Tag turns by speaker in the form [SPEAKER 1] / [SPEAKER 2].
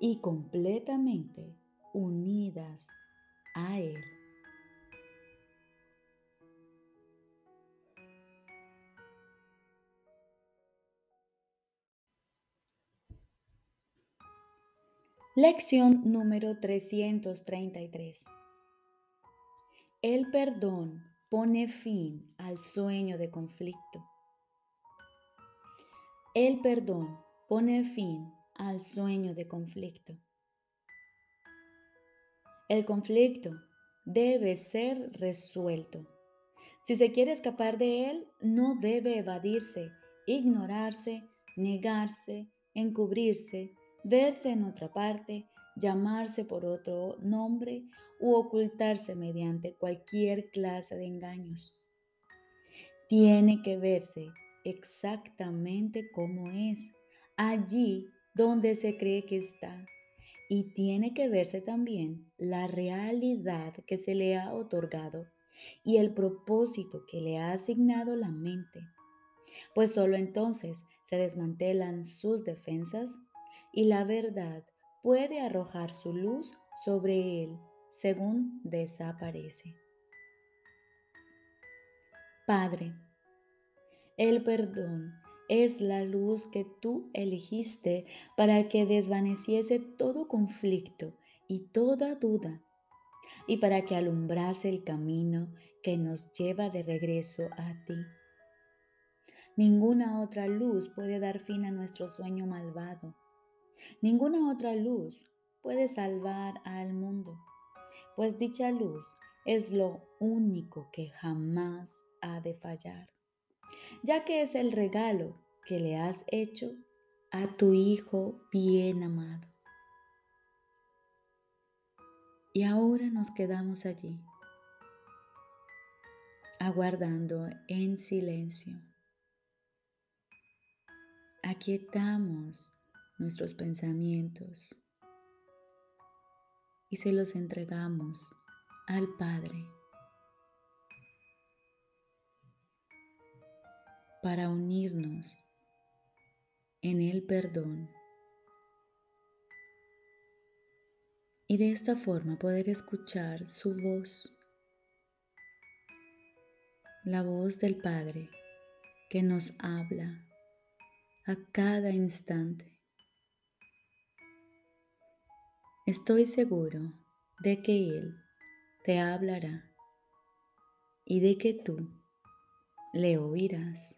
[SPEAKER 1] y completamente unidas a Él. Lección número 333. El perdón pone fin al sueño de conflicto. El perdón pone fin al sueño de conflicto. El conflicto debe ser resuelto. Si se quiere escapar de él, no debe evadirse, ignorarse, negarse, encubrirse, verse en otra parte, llamarse por otro nombre u ocultarse mediante cualquier clase de engaños. Tiene que verse exactamente como es, allí donde se cree que está. Y tiene que verse también la realidad que se le ha otorgado y el propósito que le ha asignado la mente. Pues solo entonces se desmantelan sus defensas, y la verdad puede arrojar su luz sobre él según desaparece. Padre, el perdón es la luz que tú elegiste para que desvaneciese todo conflicto y toda duda y para que alumbrase el camino que nos lleva de regreso a ti. Ninguna otra luz puede dar fin a nuestro sueño malvado. Ninguna otra luz puede salvar al mundo, pues dicha luz es lo único que jamás ha de fallar, ya que es el regalo que le has hecho a tu Hijo bien amado. Y ahora nos quedamos allí, aguardando en silencio. Aquietamos nuestros pensamientos y se los entregamos al Padre para unirnos en el perdón y de esta forma poder escuchar su voz, la voz del Padre que nos habla a cada instante. Estoy seguro de que Él te hablará y de que tú le oirás.